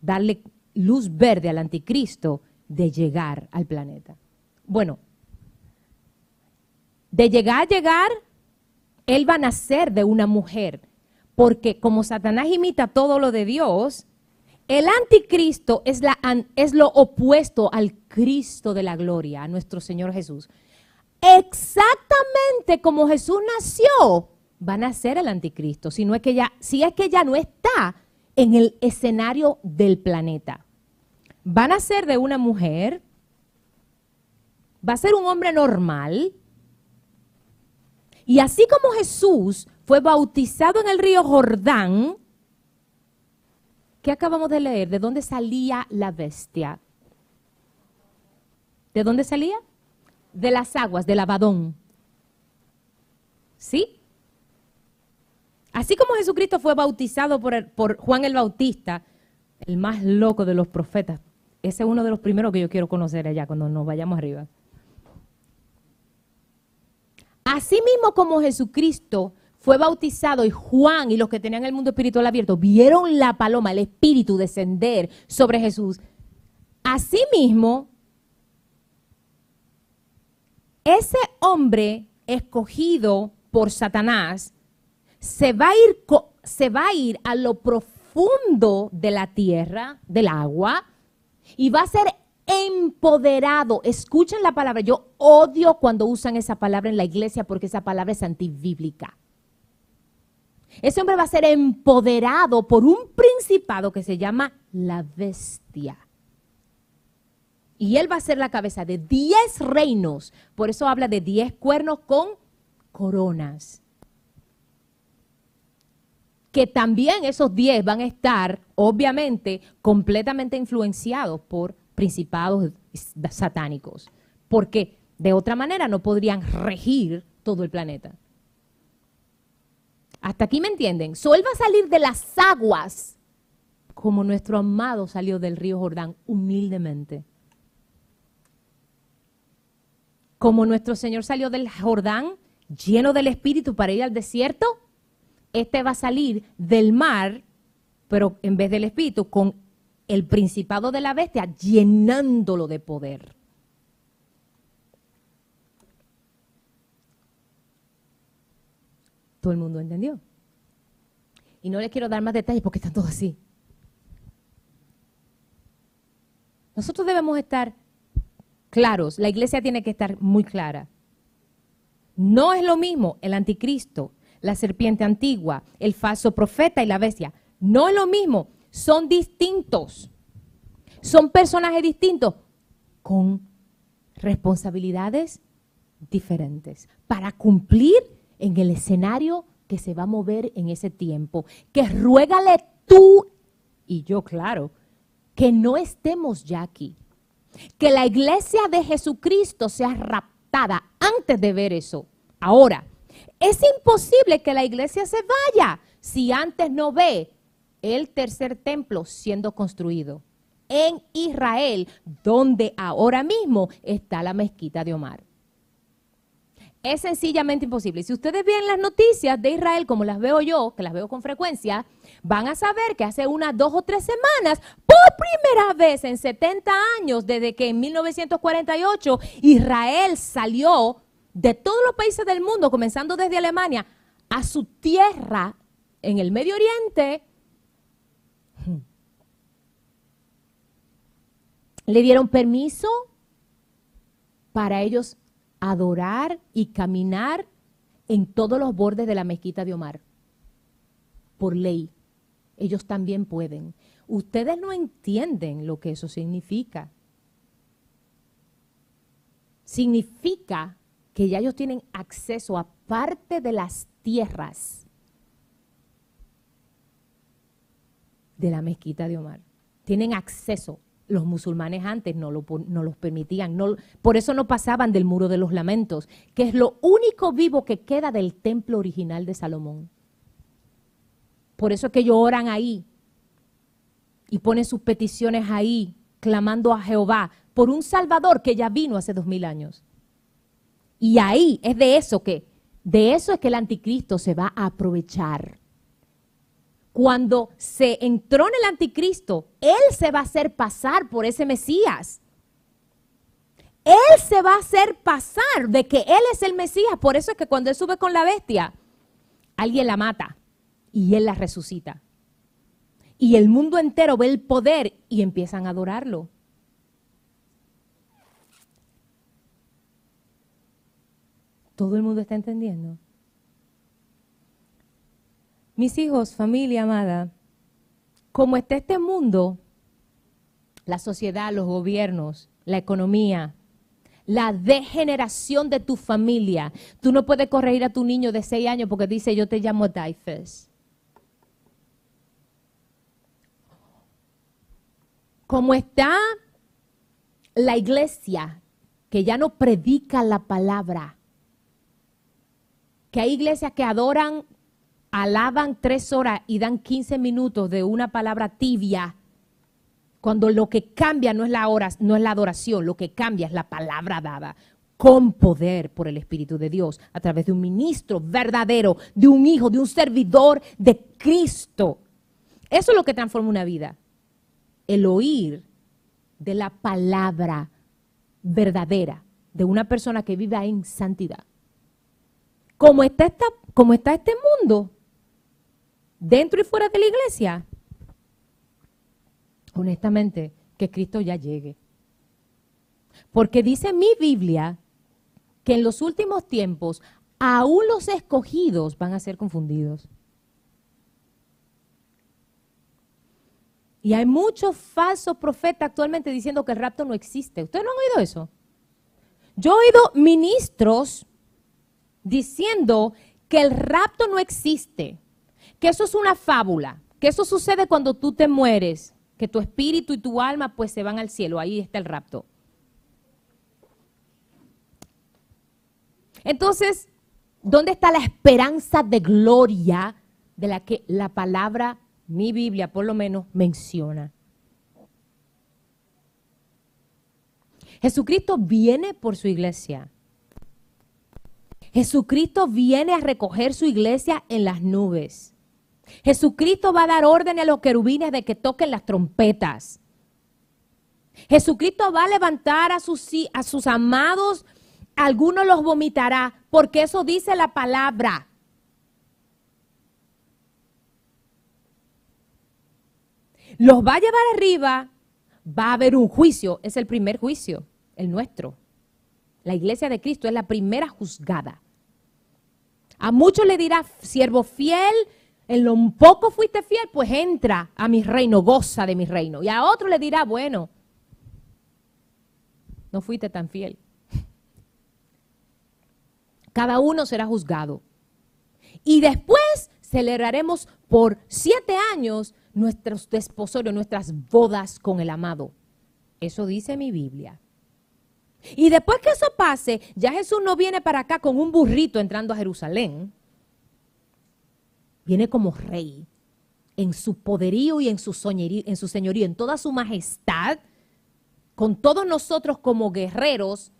darle luz verde al anticristo de llegar al planeta. Bueno, de llegar a llegar, él va a nacer de una mujer porque como Satanás imita todo lo de Dios, el anticristo es, lo opuesto al Cristo de la gloria, a nuestro Señor Jesús. Exactamente como Jesús nació, va a nacer el anticristo, si, no es que ya, si es que ya no está en el escenario del planeta. Va a nacer de una mujer, va a ser un hombre normal, y así como Jesús fue bautizado en el río Jordán, ¿qué acabamos de leer? ¿De dónde salía la bestia? ¿De dónde salía? De las aguas, del Abadón. ¿Sí? Así como Jesucristo fue bautizado por, Juan el Bautista, el más loco de los profetas. Ese es uno de los primeros que yo quiero conocer allá cuando nos vayamos arriba. Así mismo como Jesucristo fue bautizado y Juan y los que tenían el mundo espiritual abierto vieron la paloma, el espíritu descender sobre Jesús. Asimismo, ese hombre escogido por Satanás se va a ir, se va a, ir a lo profundo de la tierra, del agua, y va a ser empoderado. Escuchen la palabra. Yo odio cuando usan esa palabra en la iglesia porque esa palabra es antibíblica. Ese hombre va a ser empoderado por un principado que se llama la bestia. Y él va a ser la cabeza de diez reinos. Por eso habla de diez cuernos con coronas. Que también esos diez van a estar, obviamente, completamente influenciados por principados satánicos. Porque de otra manera no podrían regir todo el planeta. Hasta aquí me entienden. So, él va a salir de las aguas como nuestro amado salió del río Jordán humildemente. Como nuestro Señor salió del Jordán lleno del Espíritu para ir al desierto, este va a salir del mar, pero en vez del Espíritu, con el principado de la bestia, llenándolo de poder. Todo el mundo entendió. Y no les quiero dar más detalles porque están todos así. Nosotros debemos estar claros, la iglesia tiene que estar muy clara. No es lo mismo el anticristo, la serpiente antigua, el falso profeta y la bestia. No es lo mismo, son distintos. Son personajes distintos con responsabilidades diferentes para cumplir en el escenario que se va a mover en ese tiempo. Que ruégale tú y yo, claro, que no estemos ya aquí. Que la iglesia de Jesucristo sea raptada antes de ver eso. Ahora, es imposible que la iglesia se vaya si antes no ve el tercer templo siendo construido en Israel, donde ahora mismo está la mezquita de Omar. Es sencillamente imposible. Si ustedes ven las noticias de Israel, como las veo yo, que las veo con frecuencia, van a saber que hace unas dos o tres semanas, por primera vez en 70 años, desde que en 1948 Israel salió de todos los países del mundo, comenzando desde Alemania, a su tierra en el Medio Oriente, le dieron permiso para ellos adorar y caminar en todos los bordes de la mezquita de Omar. Por ley. Ellos también pueden. Ustedes no entienden lo que eso significa. Significa que ya ellos tienen acceso a parte de las tierras de la mezquita de Omar. Tienen acceso los musulmanes antes no, lo, no los permitían, no, por eso no pasaban del muro de los lamentos, que es lo único vivo que queda del templo original de Salomón. Por eso es que ellos oran ahí y ponen sus peticiones ahí, clamando a Jehová por un Salvador que ya vino hace dos mil años. Y ahí es de eso que, de eso es que el anticristo se va a aprovechar cuando se entró en el anticristo, Él se va a hacer pasar por ese Mesías. Él se va a hacer pasar de que Él es el Mesías. Por eso es que cuando Él sube con la bestia, alguien la mata y Él la resucita. Y el mundo entero ve el poder y empiezan a adorarlo. ¿Todo el mundo está entendiendo? Mis hijos, familia amada, como está este mundo, la sociedad, los gobiernos, la economía, la degeneración de tu familia. Tú no puedes corregir a tu niño de seis años porque dice yo te llamo Daifes. Como está la iglesia que ya no predica la palabra, que hay iglesias que adoran alaban tres horas y dan 15 minutos de una palabra tibia, cuando lo que cambia no es la, hora, no es la adoración, lo que cambia es la palabra dada con poder por el Espíritu de Dios, a través de un ministro verdadero, de un hijo, de un servidor de Cristo. Eso es lo que transforma una vida. El oír de la palabra verdadera de una persona que vive en santidad. Como está, esta, como está este mundo, dentro y fuera de la iglesia? Honestamente, que Cristo ya llegue. Porque dice mi Biblia que en los últimos tiempos aún los escogidos van a ser confundidos. Y hay muchos falsos profetas actualmente diciendo que el rapto no existe. ¿Ustedes no han oído eso? Yo he oído ministros diciendo que el rapto no existe que eso es una fábula, que eso sucede cuando tú te mueres, que tu espíritu y tu alma pues se van al cielo, ahí está el rapto. Entonces, ¿dónde está la esperanza de gloria de la que la palabra, mi Biblia por lo menos, menciona? Jesucristo viene por su iglesia. Jesucristo viene a recoger su iglesia en las nubes. Jesucristo va a dar orden a los querubines de que toquen las trompetas. Jesucristo va a levantar a sus, a sus amados, algunos los vomitará, porque eso dice la palabra. Los va a llevar arriba, va a haber un juicio, es el primer juicio, el nuestro. La iglesia de Cristo es la primera juzgada. A muchos le dirá, siervo fiel, en lo poco fuiste fiel, pues entra a mi reino, goza de mi reino. Y a otro le dirá, bueno, no fuiste tan fiel. Cada uno será juzgado. Y después celebraremos por siete años nuestros desposorios, nuestras bodas con el amado. Eso dice mi Biblia. Y después que eso pase, ya Jesús no viene para acá con un burrito entrando a Jerusalén. Viene como rey, en su poderío y en su, en señorío, en toda su majestad, con todos nosotros como guerreros.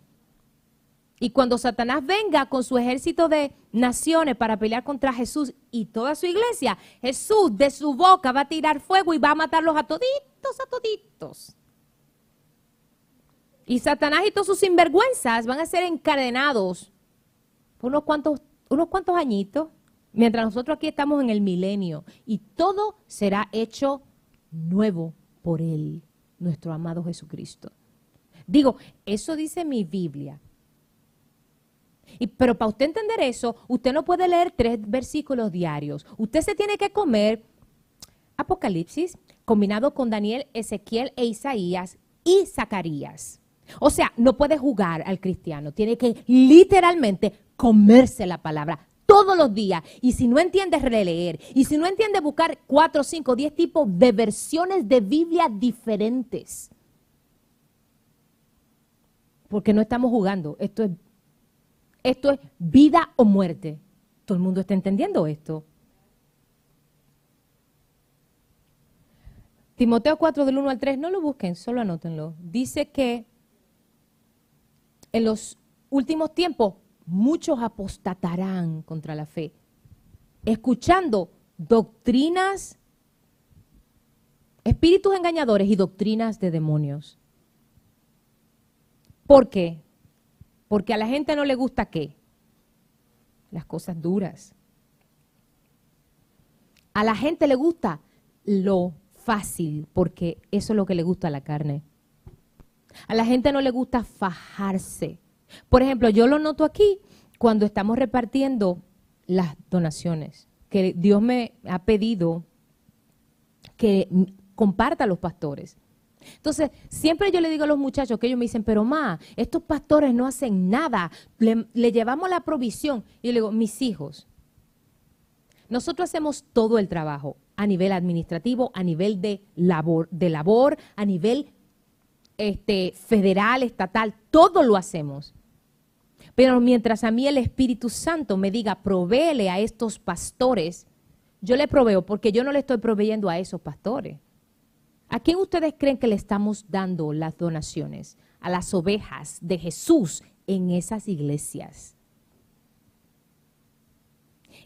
Y cuando Satanás venga con su ejército de naciones para pelear contra Jesús y toda su iglesia, Jesús de su boca va a tirar fuego y va a matarlos a toditos, a toditos. Y Satanás y todos sus sinvergüenzas van a ser encadenados por unos cuantos, unos cuantos añitos, mientras nosotros aquí estamos en el milenio. Y todo será hecho nuevo por Él, nuestro amado Jesucristo. Digo, eso dice mi Biblia. Y, pero para usted entender eso, usted no puede leer tres versículos diarios. Usted se tiene que comer Apocalipsis combinado con Daniel, Ezequiel e Isaías y Zacarías. O sea, no puede jugar al cristiano, tiene que literalmente comerse la palabra todos los días. Y si no entiende, releer. Y si no entiende, buscar cuatro, cinco, diez tipos de versiones de Biblia diferentes. Porque no estamos jugando, esto es, esto es vida o muerte. Todo el mundo está entendiendo esto. Timoteo 4 del 1 al 3, no lo busquen, solo anótenlo. Dice que en los últimos tiempos muchos apostatarán contra la fe, escuchando doctrinas, espíritus engañadores y doctrinas de demonios. ¿Por qué? Porque a la gente no le gusta qué? Las cosas duras. A la gente le gusta lo fácil, porque eso es lo que le gusta a la carne. A la gente no le gusta fajarse. Por ejemplo, yo lo noto aquí cuando estamos repartiendo las donaciones, que Dios me ha pedido que comparta a los pastores. Entonces, siempre yo le digo a los muchachos que ellos me dicen, pero ma, estos pastores no hacen nada, le, le llevamos la provisión. Y yo le digo, mis hijos, nosotros hacemos todo el trabajo a nivel administrativo, a nivel de labor, de labor a nivel este, federal, estatal, todo lo hacemos. Pero mientras a mí el Espíritu Santo me diga, provéele a estos pastores, yo le proveo porque yo no le estoy proveyendo a esos pastores. ¿A quién ustedes creen que le estamos dando las donaciones? A las ovejas de Jesús en esas iglesias.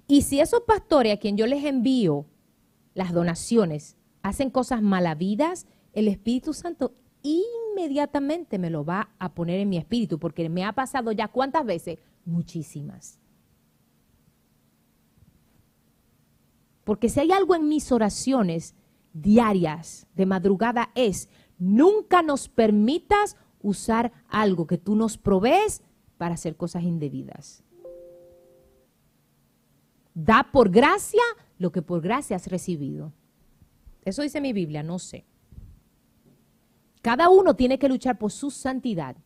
Y si esos pastores a quien yo les envío las donaciones hacen cosas malavidas, el Espíritu Santo inmediatamente me lo va a poner en mi espíritu, porque me ha pasado ya cuántas veces, muchísimas. Porque si hay algo en mis oraciones diarias de madrugada es, nunca nos permitas usar algo que tú nos provees para hacer cosas indebidas. Da por gracia lo que por gracia has recibido. Eso dice mi Biblia, no sé. Cada uno tiene que luchar por su santidad.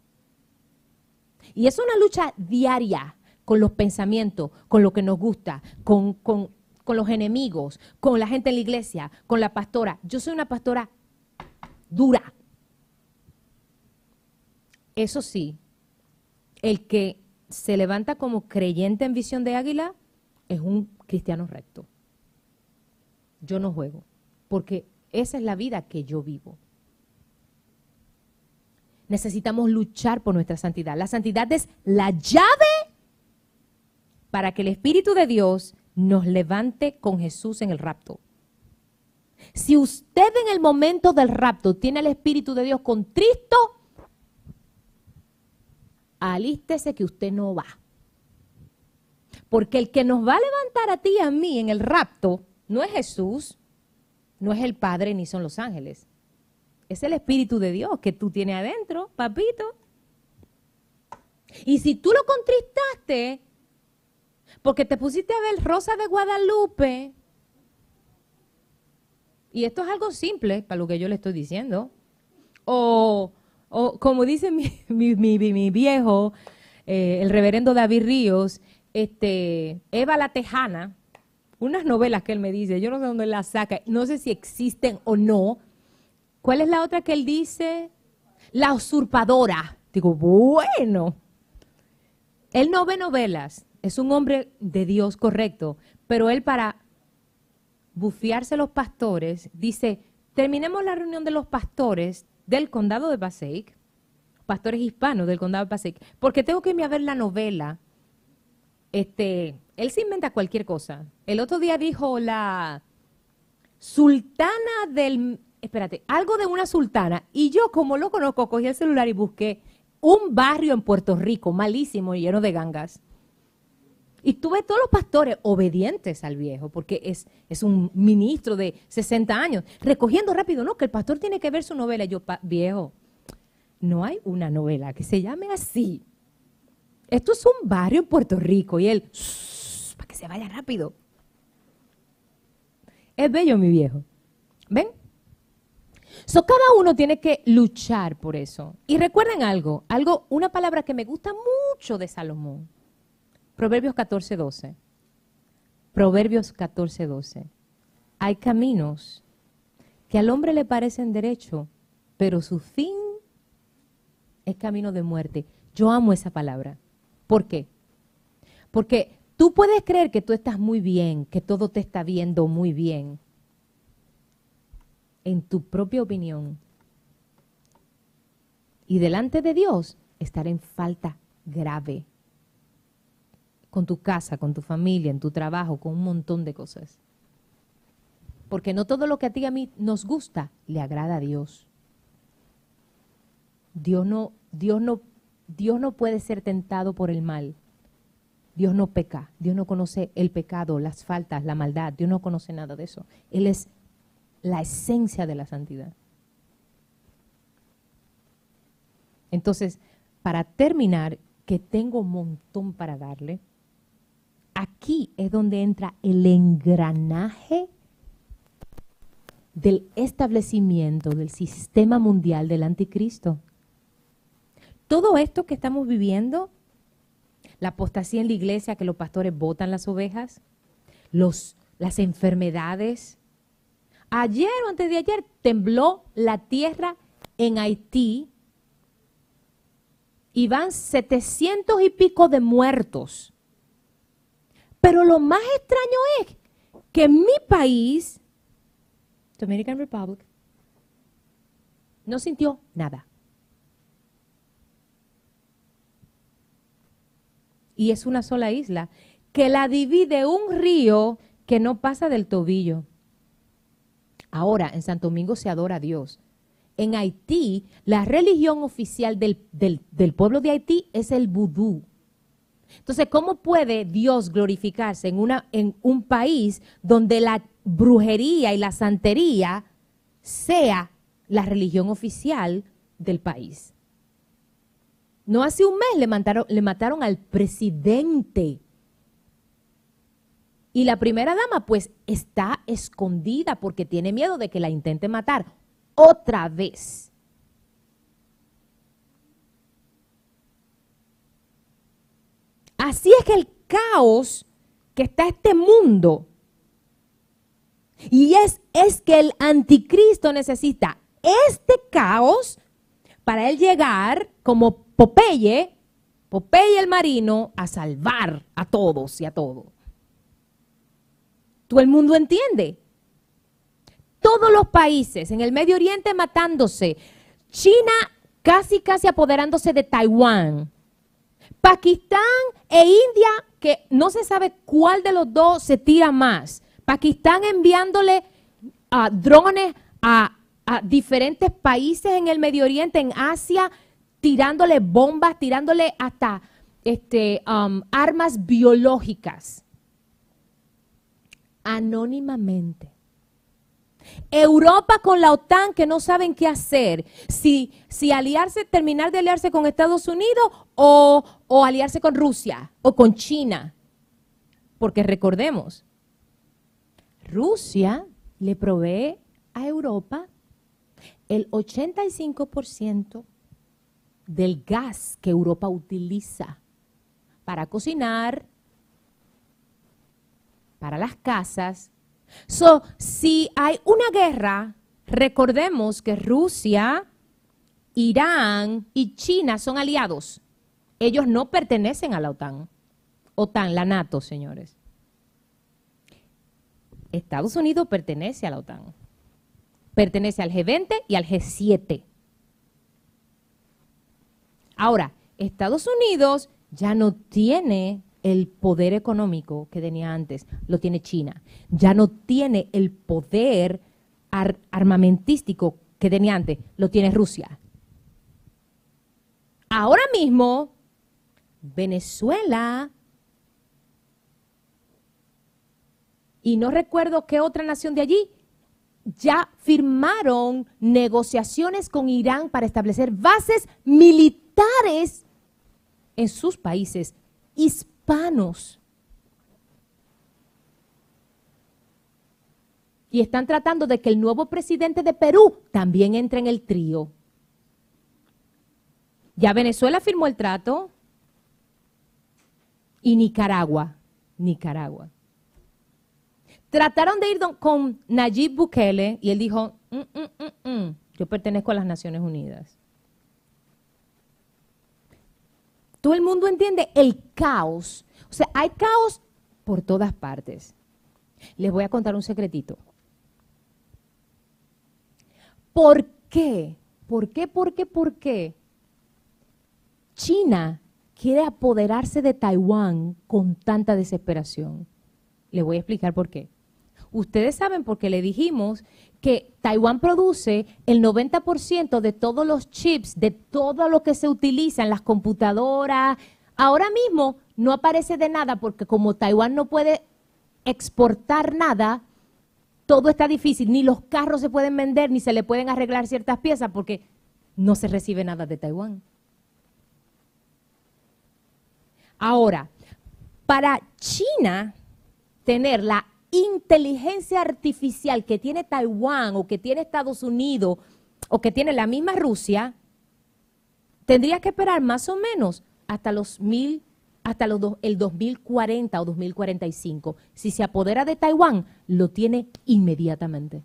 Y es una lucha diaria con los pensamientos, con lo que nos gusta, con, con, con los enemigos, con la gente en la iglesia, con la pastora. Yo soy una pastora dura. Eso sí, el que se levanta como creyente en visión de águila es un cristiano recto. Yo no juego, porque esa es la vida que yo vivo. Necesitamos luchar por nuestra santidad. La santidad es la llave para que el Espíritu de Dios nos levante con Jesús en el rapto. Si usted en el momento del rapto tiene el Espíritu de Dios contristo, alístese que usted no va. Porque el que nos va a levantar a ti y a mí en el rapto no es Jesús, no es el Padre ni son los ángeles. Es el Espíritu de Dios que tú tienes adentro, papito. Y si tú lo contristaste, porque te pusiste a ver Rosa de Guadalupe, y esto es algo simple para lo que yo le estoy diciendo, o, o como dice mi, mi- viejo, eh, el reverendo David Ríos, este, Eva la Tejana, unas novelas que él me dice, yo no sé dónde las saca, no sé si existen o no. ¿Cuál es la otra que él dice? La usurpadora. Digo, bueno. Él no ve novelas, es un hombre de Dios correcto, pero él para bufiarse los pastores dice, terminemos la reunión de los pastores del condado de Passaic, pastores hispanos del condado de Passaic, porque tengo que irme a ver la novela. Este, él se inventa cualquier cosa. El otro día dijo la sultana del, espérate, algo de una sultana. Y yo, como lo conozco, cogí el celular y busqué un barrio en Puerto Rico, malísimo, lleno de gangas. Y tuve todos los pastores obedientes al viejo, porque es, es un ministro de 60 años, recogiendo rápido, no, que el pastor tiene que ver su novela. Y yo, "Pa- viejo, no hay una novela que se llame así. Esto es un barrio en Puerto Rico y él, "Shh, para que se vaya rápido. Es bello, mi viejo. ¿Ven? So, cada uno tiene que luchar por eso. Y recuerden algo, algo, una palabra que me gusta mucho de Salomón. Proverbios 14, 12. Proverbios 14, 12. Hay caminos que al hombre le parecen derecho, pero su fin es camino de muerte. Yo amo esa palabra. ¿Por qué? Porque tú puedes creer que tú estás muy bien, que todo te está viendo muy bien, en tu propia opinión. Y delante de Dios estar en falta grave. Con tu casa, con tu familia, en tu trabajo, con un montón de cosas. Porque no todo lo que a ti y a mí nos gusta le agrada a Dios. Dios no, Dios no, Dios no puede ser tentado por el mal. Dios no peca, Dios no conoce el pecado, las faltas, la maldad, Dios no conoce nada de eso. Él es la esencia de la santidad. Entonces, para terminar, que tengo un montón para darle, aquí es donde entra el engranaje del establecimiento del sistema mundial del anticristo. Todo esto que estamos viviendo, la apostasía en la iglesia, que los pastores botan las ovejas, los, las enfermedades. Ayer o antes de ayer tembló la tierra en Haití y van 700 y pico de muertos. Pero lo más extraño es que mi país, Dominican Republic, no sintió nada. Y es una sola isla que la divide un río que no pasa del tobillo. Ahora, en Santo Domingo se adora a Dios. En Haití, la religión oficial del, del- pueblo de Haití es el vudú. Entonces, ¿cómo puede Dios glorificarse en, una, en un país donde la brujería y la santería sea la religión oficial del país? No hace un mes le mataron, le mataron al presidente. Y la primera dama pues está escondida porque tiene miedo de que la intente matar otra vez. Así es que el caos que está este mundo, y es, es que el anticristo necesita este caos para él llegar como Popeye, Popeye el marino, a salvar a todos y a todo. Todo el mundo entiende. Todos los países en el Medio Oriente matándose. China casi, casi apoderándose de Taiwán. Pakistán e India, que no se sabe cuál de los dos se tira más. Pakistán enviándole ah, drones a, a diferentes países en el Medio Oriente, en Asia, tirándole bombas, tirándole hasta este, um, armas biológicas. Anónimamente. Europa con la OTAN que no saben qué hacer, si, si aliarse, terminar de aliarse con Estados Unidos o, o aliarse con Rusia o con China. Porque recordemos, Rusia le provee a Europa el 85% del gas que Europa utiliza para cocinar, para las casas. So, si hay una guerra, recordemos que Rusia, Irán y China son aliados. Ellos no pertenecen a la OTAN. OTAN, la NATO, señores. Estados Unidos pertenece a la OTAN. Pertenece al G20 y al G7. Ahora, Estados Unidos ya no tiene el poder económico que tenía antes, lo tiene China. Ya no tiene el poder ar- armamentístico que tenía antes, lo tiene Rusia. Ahora mismo, Venezuela y no recuerdo qué otra nación de allí, ya firmaron negociaciones con Irán para establecer bases militares en sus países hispanos. Y están tratando de que el nuevo presidente de Perú también entre en el trío. Ya Venezuela firmó el trato y Nicaragua, Nicaragua. Trataron de ir con Nayib Bukele y él dijo, "Mm, mm, mm, mm, yo pertenezco a las Naciones Unidas. Todo el mundo entiende el caos. O sea, hay caos por todas partes. Les voy a contar un secretito. ¿Por qué? ¿Por qué? ¿Por qué? ¿Por qué? China quiere apoderarse de Taiwán con tanta desesperación. Le voy a explicar por qué. Ustedes saben porque le dijimos que Taiwán produce el 90% de todos los chips, de todo lo que se utiliza en las computadoras. Ahora mismo no aparece de nada porque como Taiwán no puede exportar nada, todo está difícil. Ni los carros se pueden vender, ni se le pueden arreglar ciertas piezas porque no se recibe nada de Taiwán. Ahora, para China tener la inteligencia artificial que tiene Taiwán o que tiene Estados Unidos o que tiene la misma Rusia, tendría que esperar más o menos hasta los mil, hasta los el 2040 o 2045. Si se apodera de Taiwán, lo tiene inmediatamente.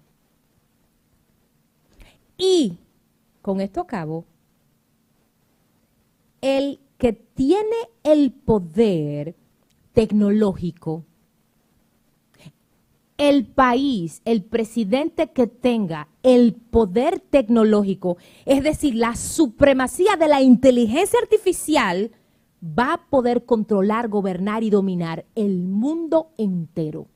Y con esto acabo, el que tiene el poder tecnológico, el país, el presidente que tenga el poder tecnológico, es decir, la supremacía de la inteligencia artificial, va a poder controlar, gobernar y dominar el mundo entero.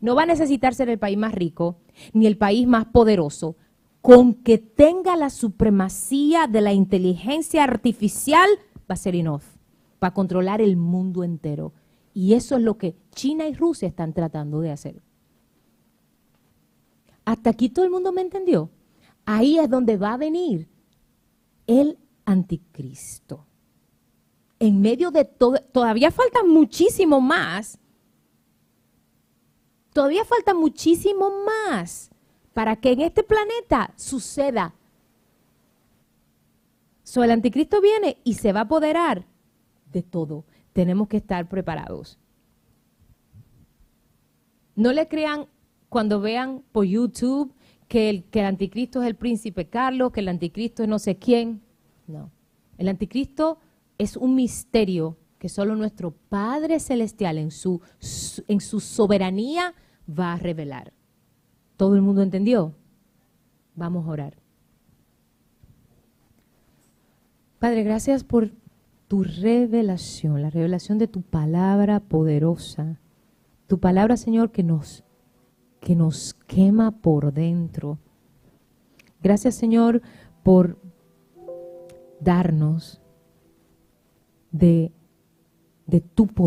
No va a necesitar ser el país más rico ni el país más poderoso. Con que tenga la supremacía de la inteligencia artificial, va a ser enough para controlar el mundo entero. Y eso es lo que China y Rusia están tratando de hacer. Hasta aquí todo el mundo me entendió. Ahí es donde va a venir el anticristo. En medio de todo, todavía falta muchísimo más. Todavía falta muchísimo más para que en este planeta suceda. So, el anticristo viene y se va a apoderar de todo. Tenemos que estar preparados. No le crean cuando vean por YouTube que el, anticristo es el príncipe Carlos, que el anticristo es no sé quién. No. El anticristo es un misterio que solo nuestro Padre Celestial en su- en su soberanía va a revelar. ¿Todo el mundo entendió? Vamos a orar. Padre, gracias por tu revelación, la revelación de tu palabra poderosa. Tu palabra, Señor, que nos, que nos quema por dentro. Gracias, Señor, por darnos de, de tu poder.